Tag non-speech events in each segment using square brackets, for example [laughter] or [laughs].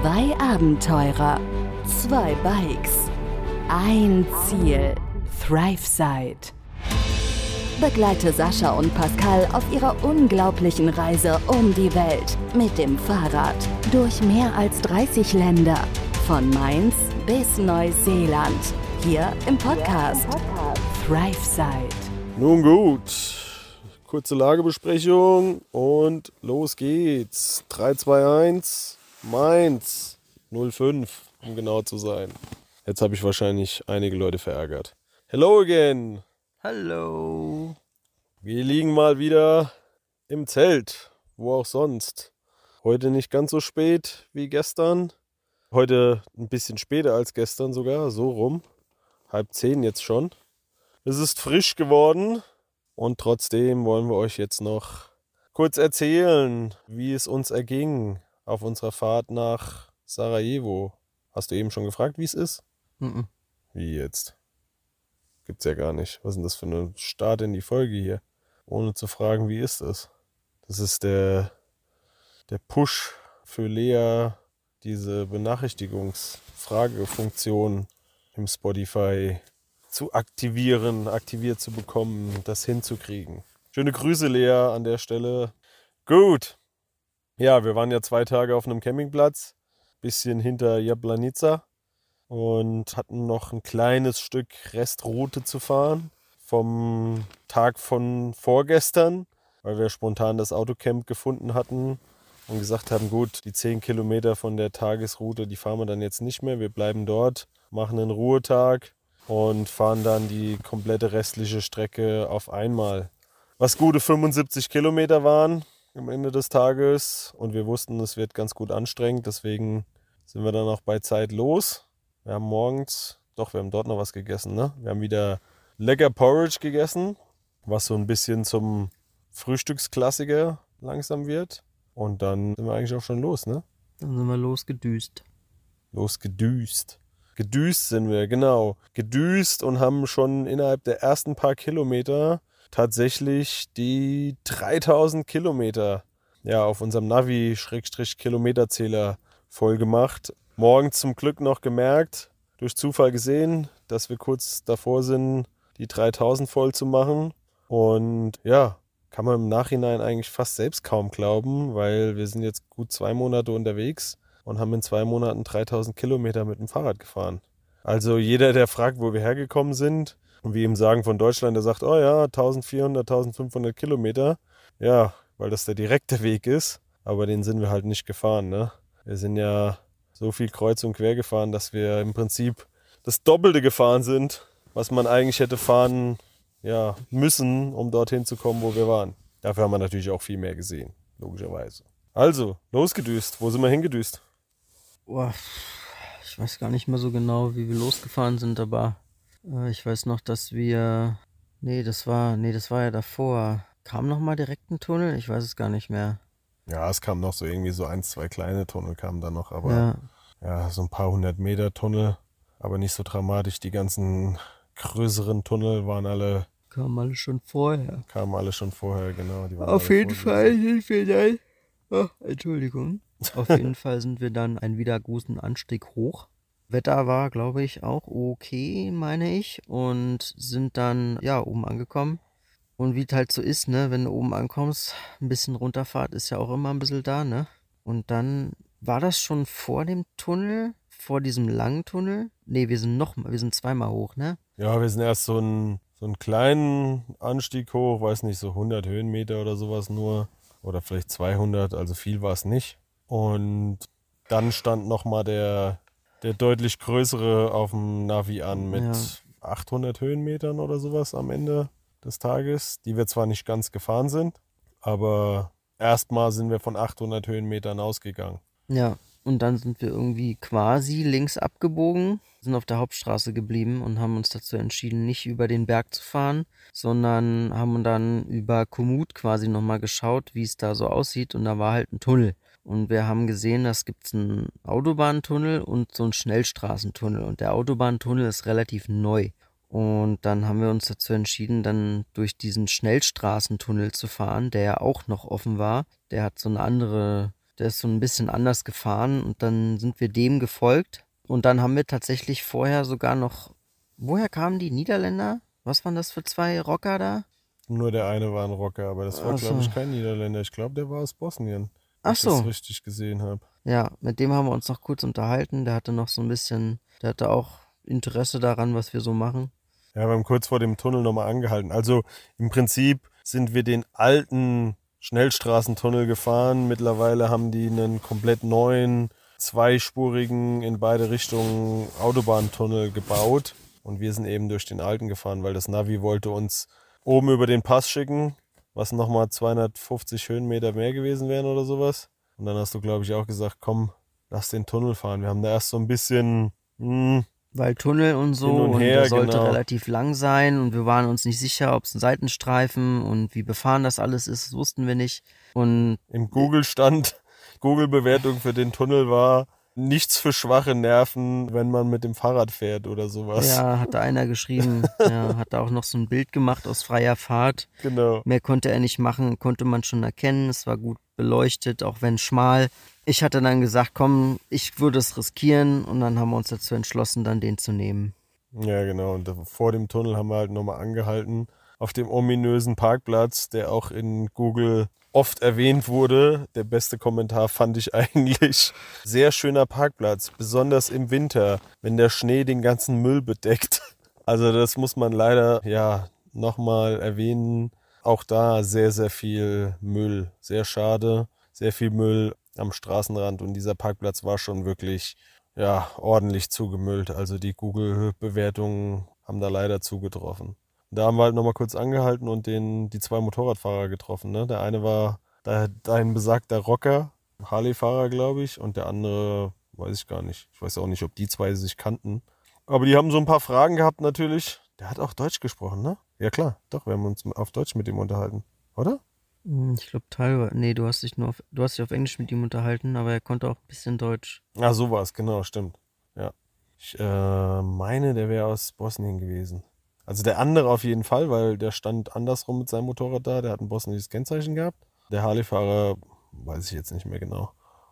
Zwei Abenteurer, zwei Bikes, ein Ziel, ThriveSide. Begleite Sascha und Pascal auf ihrer unglaublichen Reise um die Welt mit dem Fahrrad durch mehr als 30 Länder, von Mainz bis Neuseeland, hier im Podcast, ThriveSide. Nun gut, kurze Lagebesprechung und los geht's. 3, 2, 1, Mainz 05, um genau zu sein. Jetzt habe ich wahrscheinlich einige Leute verärgert. Hello again. Hallo. Wir liegen mal wieder im Zelt, wo auch sonst. Heute nicht ganz so spät wie gestern. Heute ein bisschen später als gestern sogar, so rum. Halb zehn jetzt schon. Es ist frisch geworden und trotzdem wollen wir euch jetzt noch kurz erzählen, wie es uns erging auf unserer Fahrt nach Sarajevo. Hast du eben schon gefragt, wie es ist? Mhm. Wie jetzt? Gibt's ja gar nicht. Was ist denn das für ein Start in die Folge hier? Ohne zu fragen, wie ist es? Das ist der, der Push für Lea, diese Benachrichtigungsfragefunktion im Spotify zu aktivieren, aktiviert zu bekommen, das hinzukriegen. Schöne Grüße, Lea, an der Stelle. Gut. Ja, wir waren ja zwei Tage auf einem Campingplatz, bisschen hinter Jablanica und hatten noch ein kleines Stück Restroute zu fahren vom Tag von vorgestern, weil wir spontan das Autocamp gefunden hatten und gesagt haben, gut, die 10 Kilometer von der Tagesroute, die fahren wir dann jetzt nicht mehr. Wir bleiben dort, machen einen Ruhetag und fahren dann die komplette restliche Strecke auf einmal. Was gute 75 Kilometer waren am Ende des Tages und wir wussten, es wird ganz gut anstrengend, deswegen sind wir dann auch bei Zeit los. Wir haben morgens, doch, wir haben dort noch was gegessen, ne? Wir haben wieder lecker Porridge gegessen, was so ein bisschen zum Frühstücksklassiker langsam wird. Und dann sind wir eigentlich auch schon los, ne? Dann sind wir losgedüst. Losgedüst. Gedüst sind wir, genau. Gedüst und haben schon innerhalb der ersten paar Kilometer tatsächlich die 3000 Kilometer ja, auf unserem Navi-Kilometerzähler voll gemacht. Morgen zum Glück noch gemerkt, durch Zufall gesehen, dass wir kurz davor sind, die 3000 voll zu machen. Und ja, kann man im Nachhinein eigentlich fast selbst kaum glauben, weil wir sind jetzt gut zwei Monate unterwegs und haben in zwei Monaten 3000 Kilometer mit dem Fahrrad gefahren. Also jeder, der fragt, wo wir hergekommen sind, und wir ihm sagen von Deutschland, der sagt, oh ja, 1400, 1500 Kilometer. Ja, weil das der direkte Weg ist, aber den sind wir halt nicht gefahren. Ne? Wir sind ja so viel kreuz und quer gefahren, dass wir im Prinzip das Doppelte gefahren sind, was man eigentlich hätte fahren ja, müssen, um dorthin zu kommen, wo wir waren. Dafür haben wir natürlich auch viel mehr gesehen, logischerweise. Also, losgedüst. Wo sind wir hingedüst? Boah, ich weiß gar nicht mehr so genau, wie wir losgefahren sind, aber ich weiß noch, dass wir. Nee, das war. Nee, das war ja davor. Kam noch mal direkt ein Tunnel? Ich weiß es gar nicht mehr. Ja, es kam noch so irgendwie so ein, zwei kleine Tunnel kamen da noch, aber Ja. ja, so ein paar hundert Meter Tunnel, aber nicht so dramatisch. Die ganzen größeren Tunnel waren alle, Kam alles schon vorher. kamen alle schon vorher, genau. Auf alle jeden. Fall sind wir dann. Oh, Entschuldigung. Auf jeden [laughs] Fall sind wir dann einen wieder großen Anstieg hoch. Wetter war, glaube ich, auch okay, meine ich. Und sind dann, ja, oben angekommen. Und wie es halt so ist, ne, wenn du oben ankommst, ein bisschen runterfahrt ist ja auch immer ein bisschen da, ne? Und dann war das schon vor dem Tunnel, vor diesem langen Tunnel. Nee, wir sind noch wir sind zweimal hoch, ne? Ja, wir sind erst so einen, so einen kleinen Anstieg hoch, weiß nicht, so 100 Höhenmeter oder sowas nur. Oder vielleicht 200, also viel war es nicht. Und dann stand nochmal der, der deutlich größere auf dem Navi an mit Ja. 800 Höhenmetern oder sowas am Ende des Tages, die wir zwar nicht ganz gefahren sind, aber erstmal sind wir von 800 Höhenmetern ausgegangen. Ja, und dann sind wir irgendwie quasi links abgebogen, sind auf der Hauptstraße geblieben und haben uns dazu entschieden, nicht über den Berg zu fahren, sondern haben dann über Komoot quasi nochmal geschaut, wie es da so aussieht und da war halt ein Tunnel. Und wir haben gesehen, dass gibt einen Autobahntunnel und so einen Schnellstraßentunnel. Und der Autobahntunnel ist relativ neu. Und dann haben wir uns dazu entschieden, dann durch diesen Schnellstraßentunnel zu fahren, der ja auch noch offen war. Der hat so eine andere Der ist so ein bisschen anders gefahren und dann sind wir dem gefolgt. Und dann haben wir tatsächlich vorher sogar noch. Woher kamen die Niederländer? Was waren das für zwei Rocker da? Nur der eine war ein Rocker, aber das war, Ach so. glaube ich, kein Niederländer. Ich glaube, der war aus Bosnien. Ach wenn ich so. das richtig gesehen habe. Ja, mit dem haben wir uns noch kurz unterhalten. Der hatte noch so ein bisschen, der hatte auch Interesse daran, was wir so machen. Ja, wir haben kurz vor dem Tunnel nochmal angehalten. Also im Prinzip sind wir den alten Schnellstraßentunnel gefahren. Mittlerweile haben die einen komplett neuen, zweispurigen, in beide Richtungen Autobahntunnel gebaut. Und wir sind eben durch den alten gefahren, weil das Navi wollte uns oben über den Pass schicken, was nochmal 250 Höhenmeter mehr gewesen wären oder sowas. Und dann hast du, glaube ich, auch gesagt, komm, lass den Tunnel fahren. Wir haben da erst so ein bisschen, hm, Weil Tunnel und so und und, her, der sollte genau. relativ lang sein und wir waren uns nicht sicher, ob es ein Seitenstreifen und wie befahren das alles ist, das wussten wir nicht. Und Im Google stand, [laughs] Google-Bewertung für den Tunnel war nichts für schwache Nerven, wenn man mit dem Fahrrad fährt oder sowas. ja, hatte einer geschrieben, [laughs] ja, hat da auch noch so ein Bild gemacht aus freier Fahrt. Genau. Mehr konnte er nicht machen, konnte man schon erkennen. Es war gut beleuchtet, auch wenn schmal. Ich hatte dann gesagt, komm, ich würde es riskieren und dann haben wir uns dazu entschlossen, dann den zu nehmen. Ja, genau. Und da- vor dem Tunnel haben wir halt nochmal angehalten. Auf dem ominösen Parkplatz, der auch in Google oft erwähnt wurde. Der beste Kommentar fand ich [laughs] eigentlich. Sehr schöner Parkplatz, besonders im Winter, wenn der Schnee den ganzen Müll bedeckt. [laughs] Also das muss man leider ja nochmal erwähnen. Auch da sehr, sehr viel Müll. Sehr schade. Sehr viel Müll am Straßenrand und dieser Parkplatz war schon wirklich ja, ordentlich zugemüllt. Also die Google-Bewertungen haben da leider zugetroffen. Da haben wir halt nochmal kurz angehalten und den, die zwei Motorradfahrer getroffen. Ne? Der eine war da, dein besagter Rocker, Harley-Fahrer, glaube ich, und der andere weiß ich gar nicht. Ich weiß auch nicht, ob die zwei sich kannten. Aber die haben so ein paar Fragen gehabt natürlich. Der hat auch Deutsch gesprochen, ne? Ja klar, doch, wir haben uns auf Deutsch mit ihm unterhalten, oder? Hm, Ich glaube teilweise, nee, du hast dich nur auf, du hast dich auf Englisch mit ihm unterhalten, aber er konnte auch ein bisschen Deutsch. Ah, so war es, genau, stimmt. Ja. Ich äh, meine, der wäre aus Bosnien gewesen. Also der andere auf jeden Fall, weil der stand andersrum mit seinem Motorrad da. Der hat ein bosnisches Kennzeichen gehabt. Der Harley-Fahrer, weiß ich jetzt nicht mehr genau,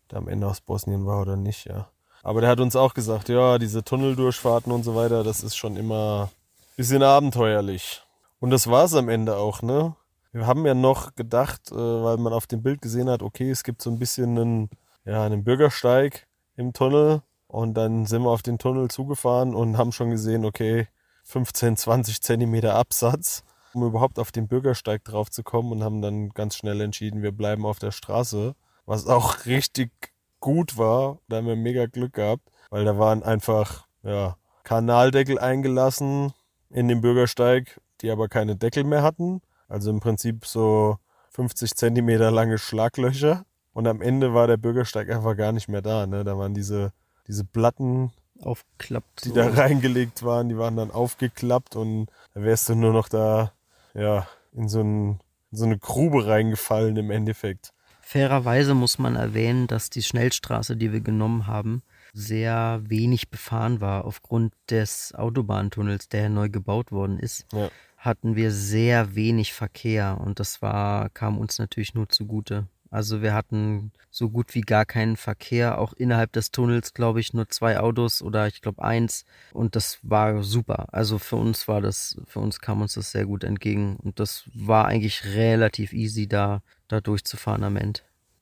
der am Ende aus Bosnien war oder nicht, ja. Aber der hat uns auch gesagt, ja, diese Tunneldurchfahrten und so weiter, das ist schon immer ein bisschen abenteuerlich. Und das war es am Ende auch, ne? Wir haben ja noch gedacht, äh, weil man auf dem Bild gesehen hat, okay, es gibt so ein bisschen einen, ja, einen Bürgersteig im Tunnel. Und dann sind wir auf den Tunnel zugefahren und haben schon gesehen, okay, 15, 20 Zentimeter Absatz, um überhaupt auf den Bürgersteig drauf zu kommen und haben dann ganz schnell entschieden, wir bleiben auf der Straße, was auch [laughs] richtig gut war. Da haben wir mega Glück gehabt, weil da waren einfach, ja, Kanaldeckel eingelassen in den Bürgersteig, die aber keine Deckel mehr hatten. Also im Prinzip so 50 Zentimeter lange Schlaglöcher. Und am Ende war der Bürgersteig einfach gar nicht mehr da. Ne? Da waren diese, diese Platten, Aufklappt. die so. da reingelegt waren, die waren dann aufgeklappt und da wärst du nur noch da, ja, in so, ein, in so eine Grube reingefallen im Endeffekt. Fairerweise muss man erwähnen, dass die Schnellstraße, die wir genommen haben, sehr wenig befahren war. Aufgrund des Autobahntunnels, der neu gebaut worden ist, Ja. hatten wir sehr wenig Verkehr und das war, kam uns natürlich nur zugute. Also wir hatten so gut wie gar keinen Verkehr, auch innerhalb des Tunnels, glaube ich, nur zwei Autos oder ich glaube eins und das war super. Also für uns war das, für uns kam uns das sehr gut entgegen und das war eigentlich relativ easy da, da durchzufahren am Ende.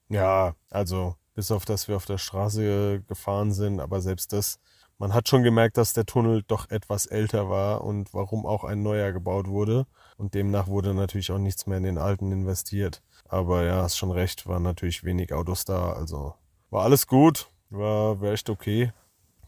Ja, also bis auf dass wir auf der Straße gefahren sind, aber selbst das, man hat schon gemerkt, dass der Tunnel doch etwas älter war und warum auch ein neuer gebaut wurde. Und demnach wurde natürlich auch nichts mehr in den alten investiert. Aber ja, hast schon recht, waren natürlich wenig Autos da. Also war alles gut, war, war echt okay.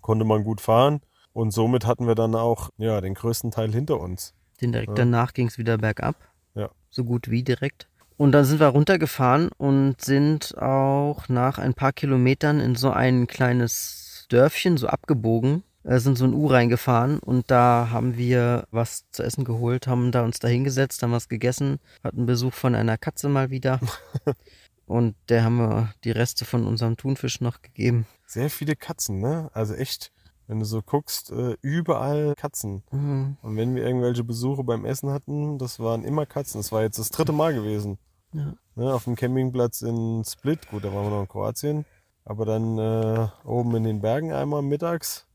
Konnte man gut fahren. Und somit hatten wir dann auch ja, den größten Teil hinter uns. Den direkt Ja. danach ging es wieder bergab. Ja. So gut wie direkt. Und dann sind wir runtergefahren und sind auch nach ein paar Kilometern in so ein kleines Dörfchen, so abgebogen, sind so ein U reingefahren und da haben wir was zu essen geholt, haben da uns da hingesetzt, haben was gegessen, hatten Besuch von einer Katze mal wieder. [laughs] und der haben wir die Reste von unserem Thunfisch noch gegeben. Sehr viele Katzen, ne? Also echt, wenn du so guckst, äh, überall Katzen. Mhm. Und wenn wir irgendwelche Besuche beim Essen hatten, das waren immer Katzen. Das war jetzt das dritte Mal gewesen. Ja. Ne, auf dem Campingplatz in Split, gut, da waren wir noch in Kroatien, aber dann äh, oben in den Bergen einmal mittags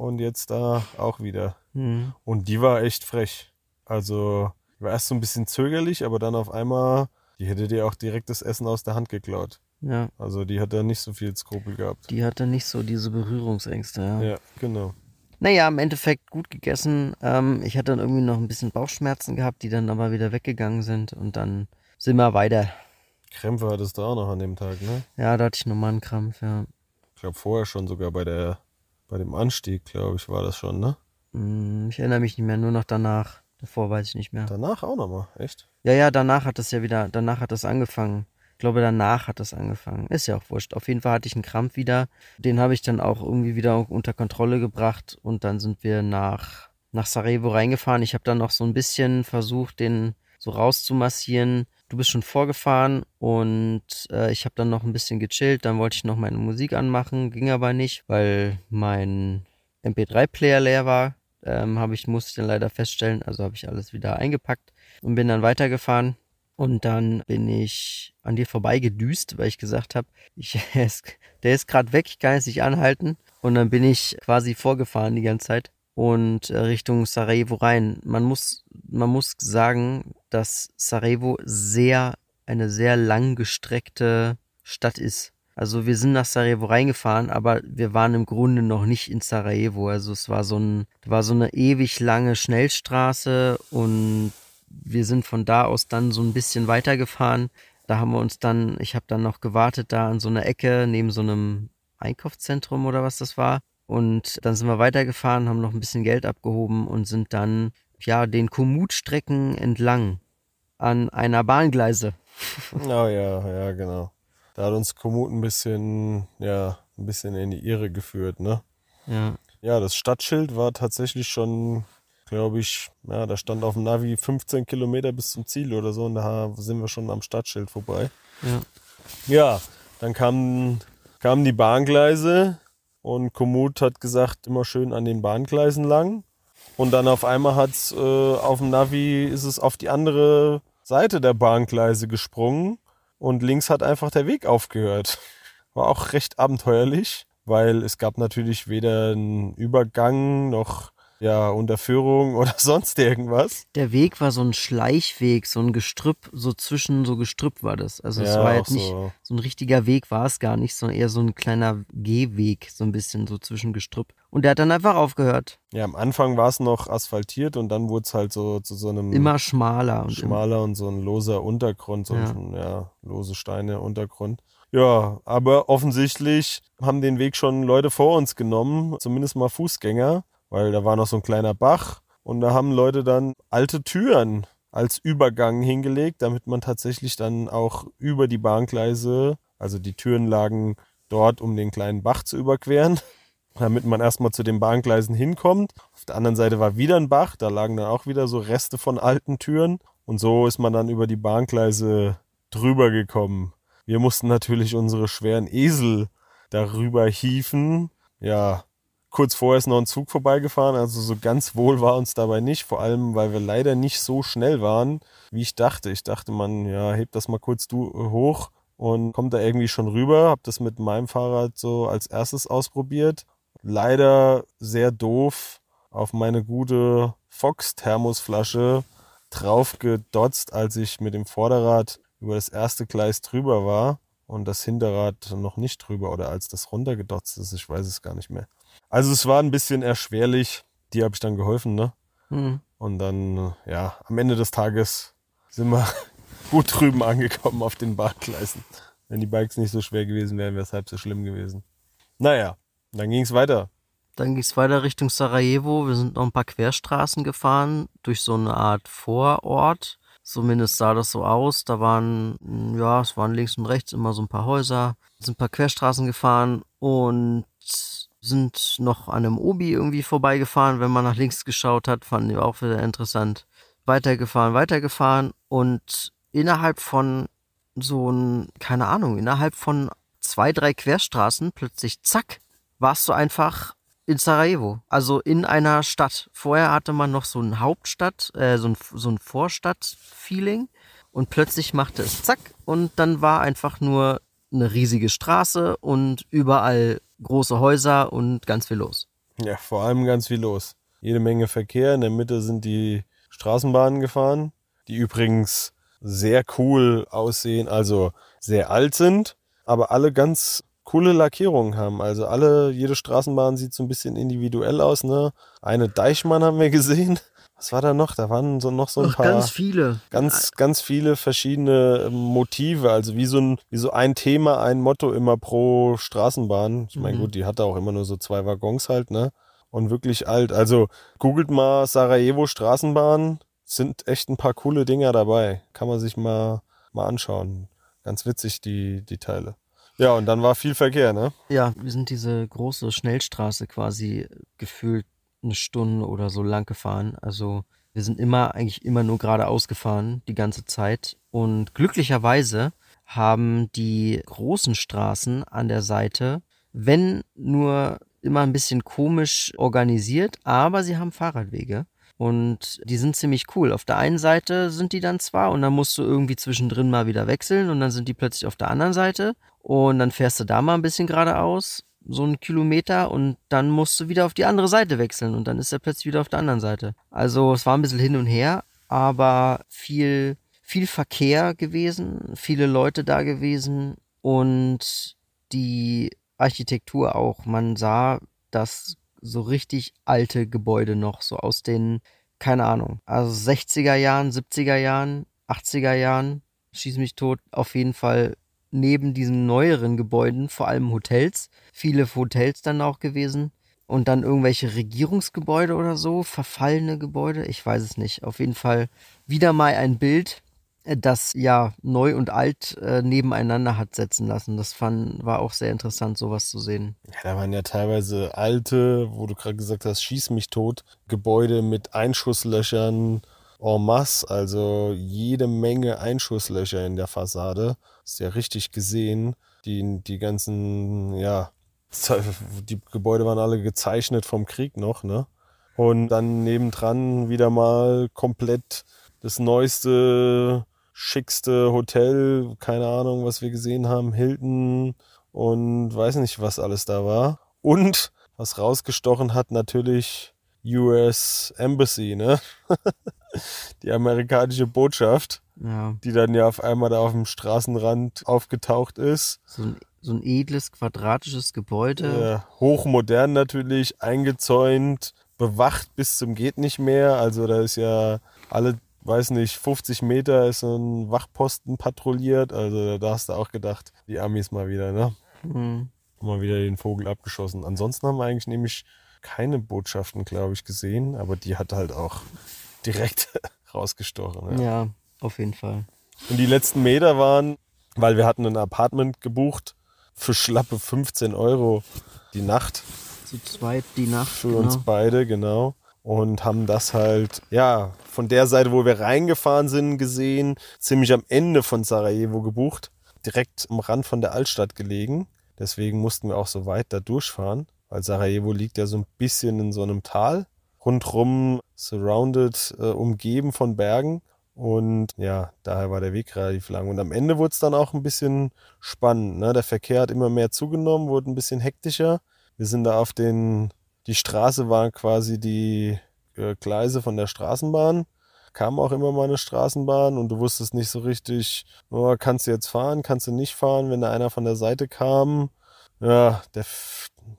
und jetzt da auch wieder. Mhm. Und die war echt frech. Also, die war erst so ein bisschen zögerlich, aber dann auf einmal, die hätte dir auch direkt das Essen aus der Hand geklaut. Ja, Also, die hat da nicht so viel Skrupel gehabt. die hatte nicht so diese Berührungsängste, ja. Ja, genau. Naja, im Endeffekt gut gegessen. Ähm, ich hatte dann irgendwie noch ein bisschen Bauchschmerzen gehabt, die dann aber wieder weggegangen sind und dann sind wir weiter. Krämpfe hattest du auch noch an dem Tag, ne? Ja, da hatte ich nochmal einen Krampf, ja. Ich glaube vorher schon sogar bei der, bei dem Anstieg, glaube ich, war das schon, ne? Hm, Ich erinnere mich nicht mehr, nur noch danach. Davor weiß ich nicht mehr. Danach auch nochmal, echt? Ja, ja, danach hat es ja wieder, danach hat es angefangen. Ich glaube, danach hat es angefangen. Ist ja auch wurscht. Auf jeden Fall hatte ich einen Krampf wieder. Den habe ich dann auch irgendwie wieder unter Kontrolle gebracht und dann sind wir nach, nach Sarajevo reingefahren. Ich habe dann noch so ein bisschen versucht, den so rauszumassieren. Du bist schon vorgefahren und äh, ich habe dann noch ein bisschen gechillt. Dann wollte ich noch meine Musik anmachen, ging aber nicht, weil mein MP3-Player leer war. Ähm, habe ich, musste ich dann leider feststellen. Also habe ich alles wieder eingepackt und bin dann weitergefahren. Und dann bin ich an dir vorbeigedüst, weil ich gesagt habe, ich, er [laughs] der ist gerade weg, ich kann jetzt nicht anhalten. Und dann bin ich quasi vorgefahren die ganze Zeit und äh, Richtung Sarajevo rein. Man muss, man muss sagen, dass Sarajevo sehr, eine sehr langgestreckte Stadt ist. Also wir sind nach Sarajevo reingefahren, aber wir waren im Grunde noch nicht in Sarajevo. Also es war so ein, war so eine ewig lange Schnellstraße und wir sind von da aus dann so ein bisschen weitergefahren. Da haben wir uns dann, ich habe dann noch gewartet da an so einer Ecke neben so einem Einkaufszentrum oder was das war. Und dann sind wir weitergefahren, haben noch ein bisschen Geld abgehoben und sind dann ja den Komoot-Strecken entlang an einer Bahngleise. [laughs] Oh ja, ja, genau. Da hat uns Komoot ein bisschen, ja, ein bisschen in die Irre geführt, ne? Ja, Ja, das Stadtschild war tatsächlich schon, glaube ich, ja, da stand auf dem Navi 15 Kilometer bis zum Ziel oder so und da sind wir schon am Stadtschild vorbei. ja. Ja, dann kamen, kamen die Bahngleise und Komoot hat gesagt, immer schön an den Bahngleisen lang. Und dann auf einmal hat's äh, auf dem Navi ist es auf die andere Seite der Bahngleise gesprungen und links hat einfach der Weg aufgehört. [laughs] War auch recht abenteuerlich, weil es gab natürlich weder einen Übergang noch ja Unterführung [laughs] oder sonst irgendwas. Der Weg war so ein Schleichweg, so ein Gestrüpp, so zwischen so Gestrüpp war das. Also es Ja, war jetzt nicht so. so ein richtiger Weg war es gar nicht, sondern eher so ein kleiner Gehweg, so ein bisschen so zwischen Gestrüpp. Und der hat dann einfach aufgehört. Ja, am Anfang war es noch asphaltiert und dann wurde es halt so zu so einem Immer schmaler und immer, schmaler und so ein loser Untergrund, so Ja. ein ja, lose Steine Untergrund. Ja, aber offensichtlich haben den Weg schon Leute vor uns genommen, zumindest mal Fußgänger, weil da war noch so ein kleiner Bach und da haben Leute dann alte Türen als Übergang hingelegt, damit man tatsächlich dann auch über die Bahngleise, also die Türen lagen dort, um den kleinen Bach zu überqueren, [laughs] damit man erstmal zu den Bahngleisen hinkommt. Auf der anderen Seite war wieder ein Bach, da lagen dann auch wieder so Reste von alten Türen. Und so ist man dann über die Bahngleise drüber gekommen. Wir mussten natürlich unsere schweren Esel darüber hieven. Ja, kurz vorher ist noch ein Zug vorbeigefahren, also so ganz wohl war uns dabei nicht, vor allem weil wir leider nicht so schnell waren, wie ich dachte. Ich dachte, man, ja, hebt das mal kurz du hoch und kommt da irgendwie schon rüber. Hab das mit meinem Fahrrad so als erstes ausprobiert. Leider sehr doof auf meine gute Fox-Thermosflasche drauf gedotzt, als ich mit dem Vorderrad über das erste Gleis drüber war und das Hinterrad noch nicht drüber oder als das runtergedotzt ist, ich weiß es gar nicht mehr. Also es war ein bisschen erschwerlich, die habe ich dann geholfen, ne? Hm. Und dann, ja, am Ende des Tages sind wir [laughs] gut drüben angekommen auf den Bahngleisen. Wenn die Bikes nicht so schwer gewesen wären, wäre es halb so schlimm gewesen. Naja, dann ging es weiter. Dann ging es weiter Richtung Sarajevo. Wir sind noch ein paar Querstraßen gefahren, durch so eine Art Vorort. Zumindest sah das so aus. Da waren, ja, es waren links und rechts immer so ein paar Häuser. Sind ein paar Querstraßen gefahren und sind noch an einem Obi irgendwie vorbeigefahren. Wenn man nach links geschaut hat, fanden wir auch wieder interessant. Weitergefahren, weitergefahren und innerhalb von so ein, keine Ahnung, innerhalb von zwei, drei Querstraßen plötzlich, zack, warst du einfach in Sarajevo, also in einer Stadt. Vorher hatte man noch so ein Hauptstadt, äh, so ein, so ein Vorstadt-Feeling. und plötzlich machte es zack und dann war einfach nur eine riesige Straße und überall große Häuser und ganz viel los. Ja, vor allem ganz viel los. Jede Menge Verkehr. In der Mitte sind die Straßenbahnen gefahren, die übrigens sehr cool aussehen, also sehr alt sind, aber alle ganz coole Lackierungen haben. Also alle, jede Straßenbahn sieht so ein bisschen individuell aus, ne? Eine Deichmann haben wir gesehen. Was war da noch? Da waren so noch so ein Ach, paar. ganz viele. Ganz, ganz viele verschiedene ähm, Motive. Also wie so ein, wie so ein Thema, ein Motto immer pro Straßenbahn. Ich meine, Mhm. gut, die hatte auch immer nur so zwei Waggons halt, ne? Und wirklich alt. Also googelt mal Sarajevo Straßenbahn. Sind echt ein paar coole Dinger dabei. Kann man sich mal, mal anschauen. Ganz witzig, die, die Teile. Ja, und dann war viel Verkehr, ne? Ja, wir sind diese große Schnellstraße quasi gefühlt eine Stunde oder so lang gefahren. Also wir sind immer, eigentlich immer nur geradeaus gefahren, die ganze Zeit. Und glücklicherweise haben die großen Straßen an der Seite, wenn nur immer ein bisschen komisch organisiert, aber sie haben Fahrradwege. Und die sind ziemlich cool. Auf der einen Seite sind die dann zwar und dann musst du irgendwie zwischendrin mal wieder wechseln und dann sind die plötzlich auf der anderen Seite und dann fährst du da mal ein bisschen geradeaus, so einen Kilometer und dann musst du wieder auf die andere Seite wechseln und dann ist er plötzlich wieder auf der anderen Seite. Also es war ein bisschen hin und her, aber viel, viel Verkehr gewesen, viele Leute da gewesen und die Architektur auch. Man sah, dass so richtig alte Gebäude noch, so aus den, keine Ahnung, also 60er Jahren, 70er Jahren, 80er Jahren, schieß mich tot, auf jeden Fall neben diesen neueren Gebäuden, vor allem Hotels, viele Hotels dann auch gewesen. Und dann irgendwelche Regierungsgebäude oder so, verfallene Gebäude, ich weiß es nicht. Auf jeden Fall wieder mal ein Bild, äh, das ja neu und alt äh, nebeneinander hat setzen lassen. Das fand, war auch sehr interessant, sowas zu sehen. Ja, da waren ja teilweise alte, wo du gerade gesagt hast, schieß mich tot, Gebäude mit Einschusslöchern en masse, also jede Menge Einschusslöcher in der Fassade. Ist ja richtig gesehen. Die, die ganzen, ja, die Gebäude waren alle gezeichnet vom Krieg noch, ne? Und dann nebendran wieder mal komplett das neueste, schickste Hotel, keine Ahnung, was wir gesehen haben, Hilton und weiß nicht, was alles da war. Und was rausgestochen hat, natürlich US Embassy, ne? [laughs] Die amerikanische Botschaft, Ja, die dann ja auf einmal da auf dem Straßenrand aufgetaucht ist. so ein, so ein edles, quadratisches Gebäude. Äh, hochmodern natürlich, eingezäunt, bewacht bis zum geht nicht mehr. Also da ist ja alle, weiß nicht, 50 Meter ist ein Wachposten patrouilliert. Also da hast du auch gedacht, die Amis mal wieder, ne? Hm. Mal wieder den Vogel abgeschossen. Ansonsten haben wir eigentlich nämlich keine Botschaften, glaube ich, gesehen. Aber die hat halt auch [laughs] direkt rausgestochen. Ja. Ja, auf jeden Fall. Und die letzten Meter waren, weil wir hatten ein Apartment gebucht für schlappe 15 Euro die Nacht Zu zweit die Nacht. für genau. uns beide, genau. Und haben das halt, ja, von der Seite, wo wir reingefahren sind, gesehen, ziemlich am Ende von Sarajevo gebucht, direkt am Rand von der Altstadt gelegen. Deswegen mussten wir auch so weit da durchfahren, weil Sarajevo liegt ja so ein bisschen in so einem Tal, rundrum surrounded, äh, umgeben von Bergen. Und ja, daher war der Weg relativ lang. Und am Ende wurde es dann auch ein bisschen spannend. Ne? Der Verkehr hat immer mehr zugenommen, wurde ein bisschen hektischer. Wir sind da auf den, die Straße war quasi die äh, Gleise von der Straßenbahn. Kam auch immer mal eine Straßenbahn und du wusstest nicht so richtig, oh, kannst du jetzt fahren, kannst du nicht fahren, wenn da einer von der Seite kam. Ja, der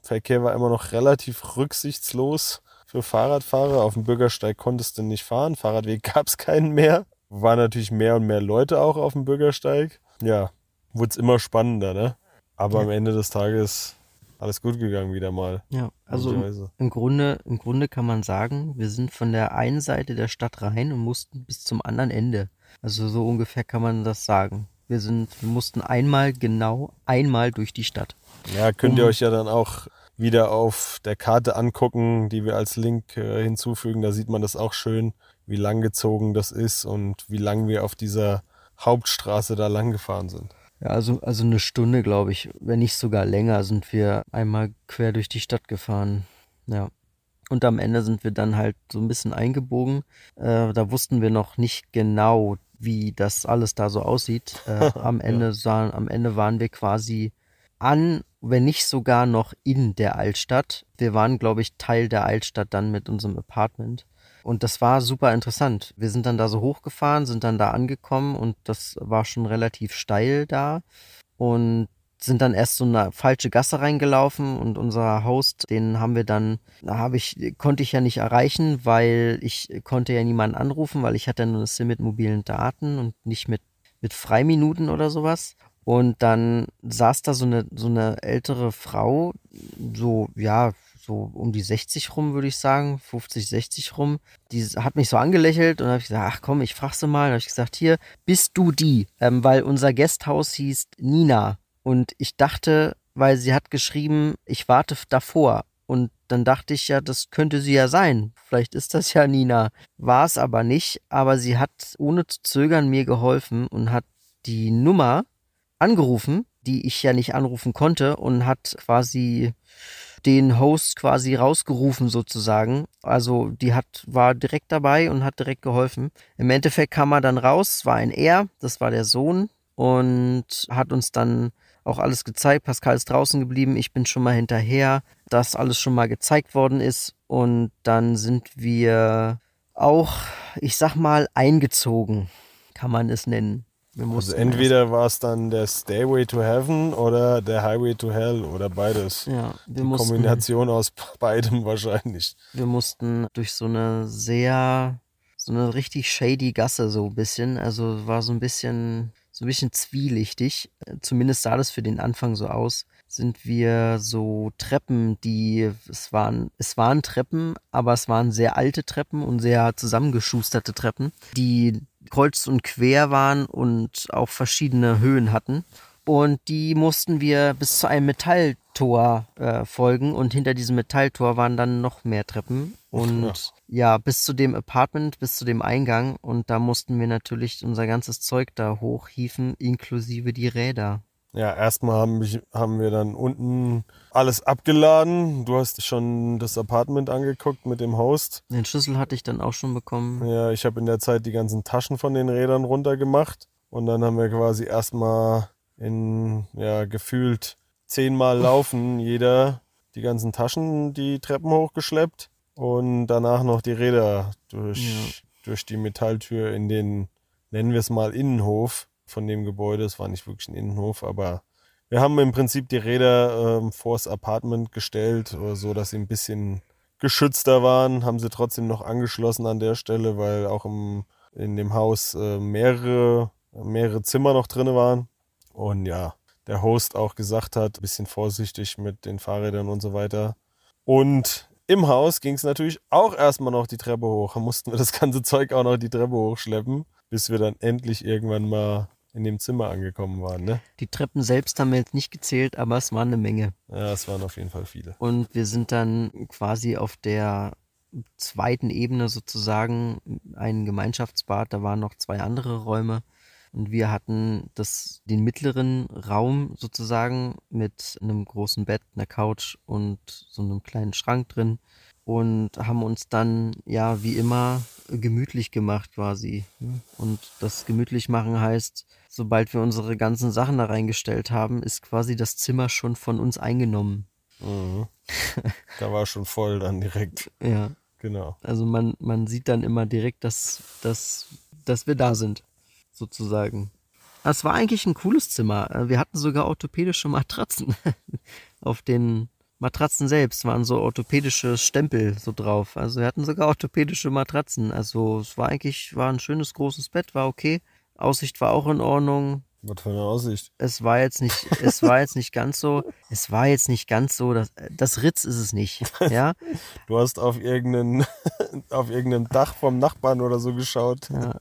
Verkehr war immer noch relativ rücksichtslos für Fahrradfahrer. Auf dem Bürgersteig konntest du nicht fahren, Fahrradweg [laughs] gab es keinen mehr. Waren natürlich mehr und mehr Leute auch auf dem Bürgersteig. Ja, wurde es immer spannender, ne? Aber Ja. am Ende des Tages alles gut gegangen wieder mal. Ja, also im, im Grunde, im Grunde kann man sagen, wir sind von der einen Seite der Stadt rein und mussten bis zum anderen Ende. Also so ungefähr kann man das sagen. Wir sind, wir mussten einmal genau einmal durch die Stadt. Ja, könnt ihr Um- euch ja dann auch wieder auf der Karte angucken, die wir als Link äh, hinzufügen. Da sieht man das auch schön, wie langgezogen das ist und wie lang wir auf dieser Hauptstraße da lang gefahren sind. Ja, also, also eine Stunde, glaube ich, wenn nicht sogar länger, sind wir einmal quer durch die Stadt gefahren. Ja. Und am Ende sind wir dann halt so ein bisschen eingebogen. Äh, da wussten wir noch nicht genau, wie das alles da so aussieht. Äh, [laughs] am, Ende sahen, am Ende waren wir quasi an, wenn nicht sogar noch in der Altstadt. Wir waren, glaube ich, Teil der Altstadt dann mit unserem Apartment. Und das war super interessant. Wir sind dann da so hochgefahren, sind dann da angekommen und das war schon relativ steil da. Und sind dann erst so eine falsche Gasse reingelaufen und unser Host, den haben wir dann, da habe ich, konnte ich ja nicht erreichen, weil ich konnte ja niemanden anrufen, weil ich hatte nur eine SIM mit mobilen Daten und nicht mit, mit Freiminuten oder sowas. Und dann saß da so eine, so eine ältere Frau, so, ja, so um die 60 rum, würde ich sagen, 50, 60 rum. Die hat mich so angelächelt und habe ich gesagt, ach komm, ich frage sie mal. Da habe ich gesagt, hier, bist du die? Ähm, weil unser Gasthaus hieß Nina. Und ich dachte, weil sie hat geschrieben, ich warte davor. Und dann dachte ich ja, das könnte sie ja sein. Vielleicht ist das ja Nina. War es aber nicht. Aber sie hat ohne zu zögern mir geholfen und hat die Nummer angerufen, die ich ja nicht anrufen konnte und hat quasi den Host quasi rausgerufen sozusagen. Also die hat, war direkt dabei und hat direkt geholfen. Im Endeffekt kam er dann raus, war ein Er, das war der Sohn und hat uns dann auch alles gezeigt. Pascal ist draußen geblieben, ich bin schon mal hinterher, dass alles schon mal gezeigt worden ist. Und dann sind wir auch, ich sag mal, eingezogen, kann man es nennen. Also entweder war es dann der Stairway to Heaven oder der Highway to Hell oder beides. Ja, wir Die mussten, Kombination aus [laughs] beidem wahrscheinlich. Wir mussten durch so eine sehr, so eine richtig shady Gasse so ein bisschen. Also war so ein bisschen so ein bisschen zwielichtig. Zumindest sah das für den Anfang so aus. Sind wir so Treppen, die, es waren, es waren Treppen, aber es waren sehr alte Treppen und sehr zusammengeschusterte Treppen, die kreuz und quer waren und auch verschiedene Höhen hatten. Und die mussten wir bis zu einem Metalltor äh, folgen und hinter diesem Metalltor waren dann noch mehr Treppen und ja. ja. bis zu dem Apartment, bis zu dem Eingang. Und da mussten wir natürlich unser ganzes Zeug da hochhieven, inklusive die Räder. Ja, erstmal haben, haben wir dann unten alles abgeladen. Du hast schon das Apartment angeguckt mit dem Host. Den Schlüssel hatte ich dann auch schon bekommen. Ja, ich habe in der Zeit die ganzen Taschen von den Rädern runtergemacht. Und dann haben wir quasi erstmal in, ja, gefühlt zehnmal laufen, [laughs] jeder die ganzen Taschen die Treppen hochgeschleppt und danach noch die Räder durch, ja. durch die Metalltür in den, nennen wir es mal, Innenhof von dem Gebäude. Es war nicht wirklich ein Innenhof, aber wir haben im Prinzip die Räder ähm, vors Apartment gestellt, so dass sie ein bisschen geschützter waren, haben sie trotzdem noch angeschlossen an der Stelle, weil auch im, in dem Haus äh, mehrere, mehrere Zimmer noch drin waren. Und ja, der Host auch gesagt hat, bisschen vorsichtig mit den Fahrrädern und so weiter. Und im Haus ging es natürlich auch erstmal noch die Treppe hoch. Da mussten wir das ganze Zeug auch noch die Treppe hochschleppen, bis wir dann endlich irgendwann mal in dem Zimmer angekommen waren. Ne? Die Treppen selbst haben wir jetzt nicht gezählt, aber es waren eine Menge. Ja, es waren auf jeden Fall viele. Und wir sind dann quasi auf der zweiten Ebene sozusagen ein Gemeinschaftsbad. Da waren noch zwei andere Räume. Und wir hatten das, den mittleren Raum sozusagen mit einem großen Bett, einer Couch und so einem kleinen Schrank drin und haben uns dann ja wie immer gemütlich gemacht quasi. Und das gemütlich machen heißt, sobald wir unsere ganzen Sachen da reingestellt haben, ist quasi das Zimmer schon von uns eingenommen. Mhm. [laughs] Da war schon voll dann direkt. ja. Genau. Also man, man sieht dann immer direkt, dass, dass, dass wir da sind sozusagen. Es war eigentlich ein cooles Zimmer. Äh, wir hatten sogar orthopädische Matratzen. [laughs] Auf den Matratzen selbst waren so orthopädische Stempel so drauf. Also wir hatten sogar orthopädische Matratzen. Also es war eigentlich, war ein schönes großes Bett, war okay. Aussicht war auch in Ordnung. Was für eine Aussicht? Es war jetzt nicht, es war jetzt nicht ganz so, es war jetzt nicht ganz so, das, das Ritz ist es nicht, [laughs] ja. Du hast auf irgendeinen, [laughs] auf irgendeinem Dach vom Nachbarn oder so geschaut. Ja,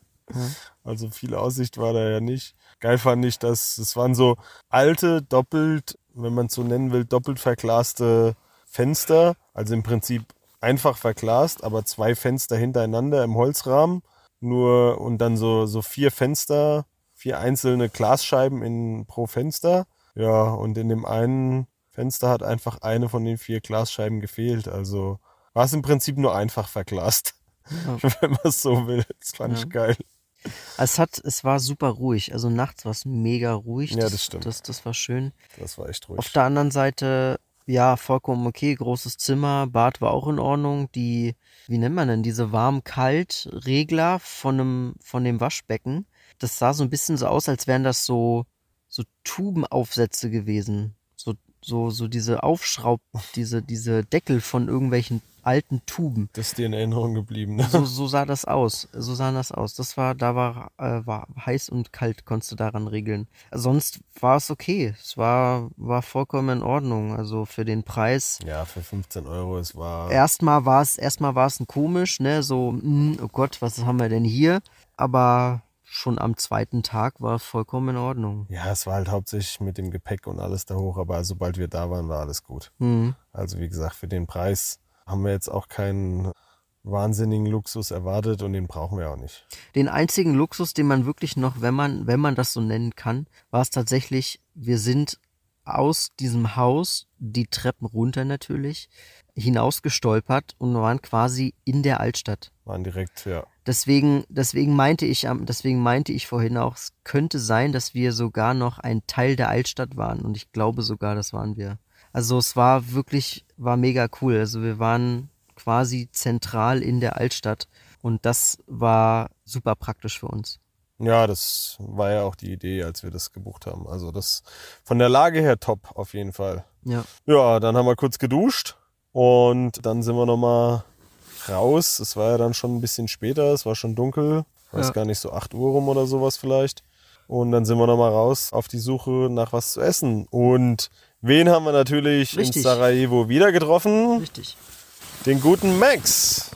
also viel Aussicht war da ja nicht. Geil fand ich, dass es waren so alte, doppelt, wenn man es so nennen will, doppelt verglaste Fenster. Also im Prinzip einfach verglast, aber zwei Fenster hintereinander im Holzrahmen. Nur und dann so, so vier Fenster, vier einzelne Glasscheiben in, pro Fenster. Ja, und in dem einen Fenster hat einfach eine von den vier Glasscheiben gefehlt. Also war es im Prinzip nur einfach verglast. Ja. [laughs] Wenn man es so will. Das fand ja. ich geil. Es hat, es war super ruhig. Also nachts war es mega ruhig. Ja, das stimmt. Das, das war schön. Das war echt ruhig. Auf der anderen Seite, ja, vollkommen okay. Großes Zimmer, Bad war auch in Ordnung. Die, wie nennt man denn, diese Warm-Kalt-Regler von dem, von dem Waschbecken. Das sah so ein bisschen so aus, als wären das so, so Tubenaufsätze gewesen. So, so, so diese Aufschraub, diese, diese Deckel von irgendwelchen alten Tuben. das ist dir in Erinnerung geblieben. Ne? So, so sah das aus. So sah das aus. Das war, da war, äh, war heiß und kalt, konntest du daran regeln. Sonst war es okay. Es war, war vollkommen in Ordnung. Also für den Preis. Ja, für 15 Euro, es war. Erstmal war es, erstmal war es ein komisch, ne? So, mm, oh Gott, was haben wir denn hier? Aber schon am zweiten Tag war es vollkommen in Ordnung. Ja, es war halt hauptsächlich mit dem Gepäck und alles da hoch, aber sobald wir da waren, war alles gut. Hm. Also wie gesagt, für den Preis haben wir jetzt auch keinen wahnsinnigen Luxus erwartet und den brauchen wir auch nicht. Den einzigen Luxus, den man wirklich noch, wenn man, wenn man das so nennen kann, war es tatsächlich, wir sind aus diesem Haus, die Treppen runter natürlich, hinausgestolpert und waren quasi in der Altstadt. Waren direkt, ja. Deswegen, deswegen meinte ich, deswegen meinte ich vorhin auch, es könnte sein, dass wir sogar noch ein Teil der Altstadt waren. Und ich glaube sogar, das waren wir. Also es war wirklich, war mega cool. Also wir waren quasi zentral in der Altstadt. Und das war super praktisch für uns. Ja, das war ja auch die Idee, als wir das gebucht haben. Also das von der Lage her top auf jeden Fall. Ja. Ja, dann haben wir kurz geduscht und dann sind wir nochmal raus. Es war ja dann schon ein bisschen später, es war schon dunkel. Weiß Ja. gar nicht, so 8 Uhr rum oder sowas vielleicht. Und dann sind wir nochmal raus auf die Suche nach was zu essen. Und wen haben wir natürlich Richtig. in Sarajevo wieder getroffen? Richtig. Den guten Max.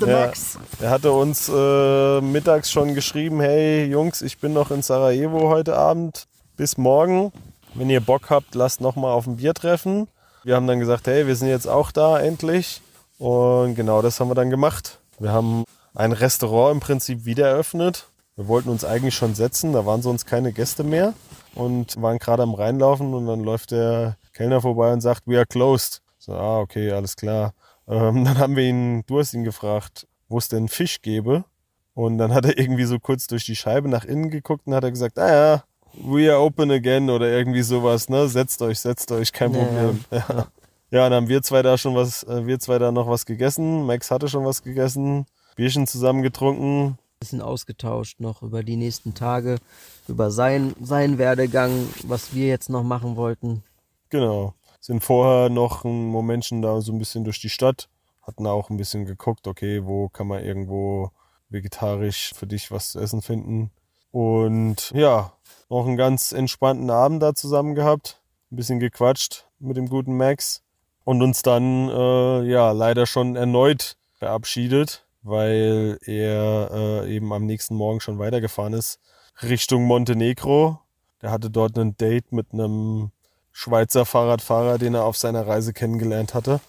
The Ja. Max. Er hatte uns äh, mittags schon geschrieben, hey Jungs, ich bin noch in Sarajevo heute Abend. Bis morgen. Wenn ihr Bock habt, lasst noch mal auf ein Bier treffen. Wir haben dann gesagt, hey, wir sind jetzt auch da endlich. Und genau das haben wir dann gemacht. Wir haben ein Restaurant im Prinzip wieder eröffnet. Wir wollten uns eigentlich schon setzen, da waren sonst keine Gäste mehr und waren gerade am Reinlaufen und dann läuft der Kellner vorbei und sagt, we are closed. So, ah, okay, alles klar. Ähm, [laughs] dann haben wir ihn, du hast ihn gefragt, wo es denn Fisch gäbe. Und dann hat er irgendwie so kurz durch die Scheibe nach innen geguckt und hat er gesagt, ah ja, we are open again oder irgendwie sowas, ne? Setzt euch, setzt euch, kein Ja, Problem. [laughs] Ja. ja, dann haben wir zwei da schon was, äh, wir zwei da noch was gegessen. Max hatte schon was gegessen, Bierchen zusammen getrunken. Bisschen ausgetauscht noch über die nächsten Tage, über sein, seinen Werdegang, was wir jetzt noch machen wollten. Genau. Sind vorher noch ein Momentchen da so ein bisschen durch die Stadt. Hatten auch ein bisschen geguckt, okay, wo kann man irgendwo vegetarisch für dich was zu essen finden. Und ja, noch einen ganz entspannten Abend da zusammen gehabt. Ein bisschen gequatscht mit dem guten Max. Und uns dann, äh, ja, leider schon erneut verabschiedet, weil er äh, eben am nächsten Morgen schon weitergefahren ist Richtung Montenegro. Der hatte dort ein Date mit einem Schweizer Fahrradfahrer, den er auf seiner Reise kennengelernt hatte.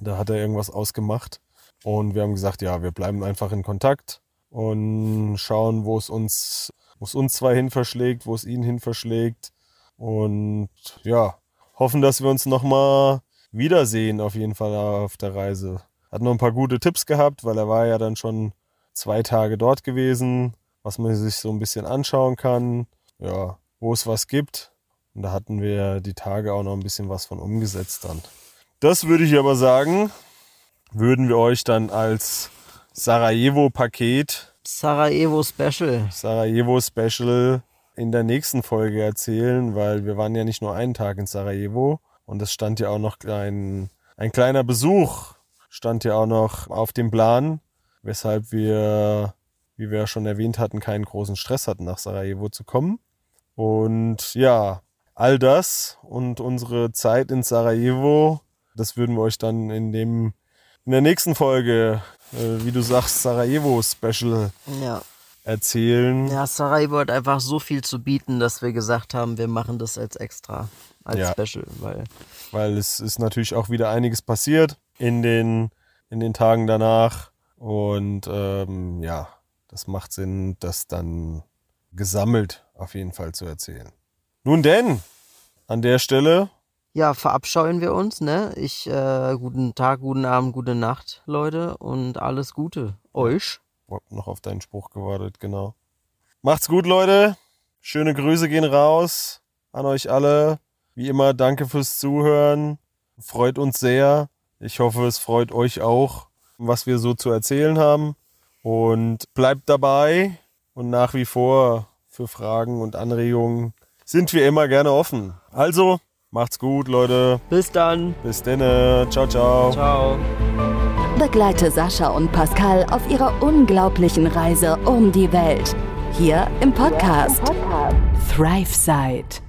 Da hat er irgendwas ausgemacht. Und wir haben gesagt, ja, wir bleiben einfach in Kontakt und schauen, wo es uns, wo es uns zwei hin verschlägt, wo es ihn hin verschlägt. Und ja, hoffen, dass wir uns nochmal wiedersehen, auf jeden Fall auf der Reise. Hat noch ein paar gute Tipps gehabt, weil er war ja dann schon zwei Tage dort gewesen, was man sich so ein bisschen anschauen kann. Ja, wo es was gibt. Und da hatten wir die Tage auch noch ein bisschen was von umgesetzt dann. Das würde ich aber sagen, würden wir euch dann als Sarajevo-Paket, Sarajevo Special. Sarajevo-Special in der nächsten Folge erzählen, weil wir waren ja nicht nur einen Tag in Sarajevo und es stand ja auch noch ein, ein kleiner Besuch, stand ja auch noch auf dem Plan, weshalb wir, wie wir schon erwähnt hatten, keinen großen Stress hatten, nach Sarajevo zu kommen. Und ja, all das und unsere Zeit in Sarajevo, das würden wir euch dann in dem in der nächsten Folge, äh, wie du sagst, Sarajevo Special Ja. erzählen. Ja, Sarajevo hat einfach so viel zu bieten, dass wir gesagt haben, wir machen das als extra, als Ja. Special, weil weil es ist natürlich auch wieder einiges passiert in den, in den Tagen danach. Und ähm, ja, das macht Sinn, das dann gesammelt auf jeden Fall zu erzählen. Nun denn, an der Stelle, ja, verabscheuen wir uns, ne? Ich, äh, guten Tag, guten Abend, gute Nacht, Leute, und alles Gute. Euch. hab noch auf deinen Spruch gewartet, genau. Macht's gut, Leute. Schöne Grüße gehen raus an euch alle. Wie immer, danke fürs Zuhören. Freut uns sehr. Ich hoffe, es freut euch auch, was wir so zu erzählen haben. Und bleibt dabei und nach wie vor für Fragen und Anregungen sind wir immer gerne offen. Also, macht's gut, Leute. Bis dann. Bis denne. Ciao, ciao. Ciao. Begleite Sascha und Pascal auf ihrer unglaublichen Reise um die Welt. Hier im Podcast, Thrive Side.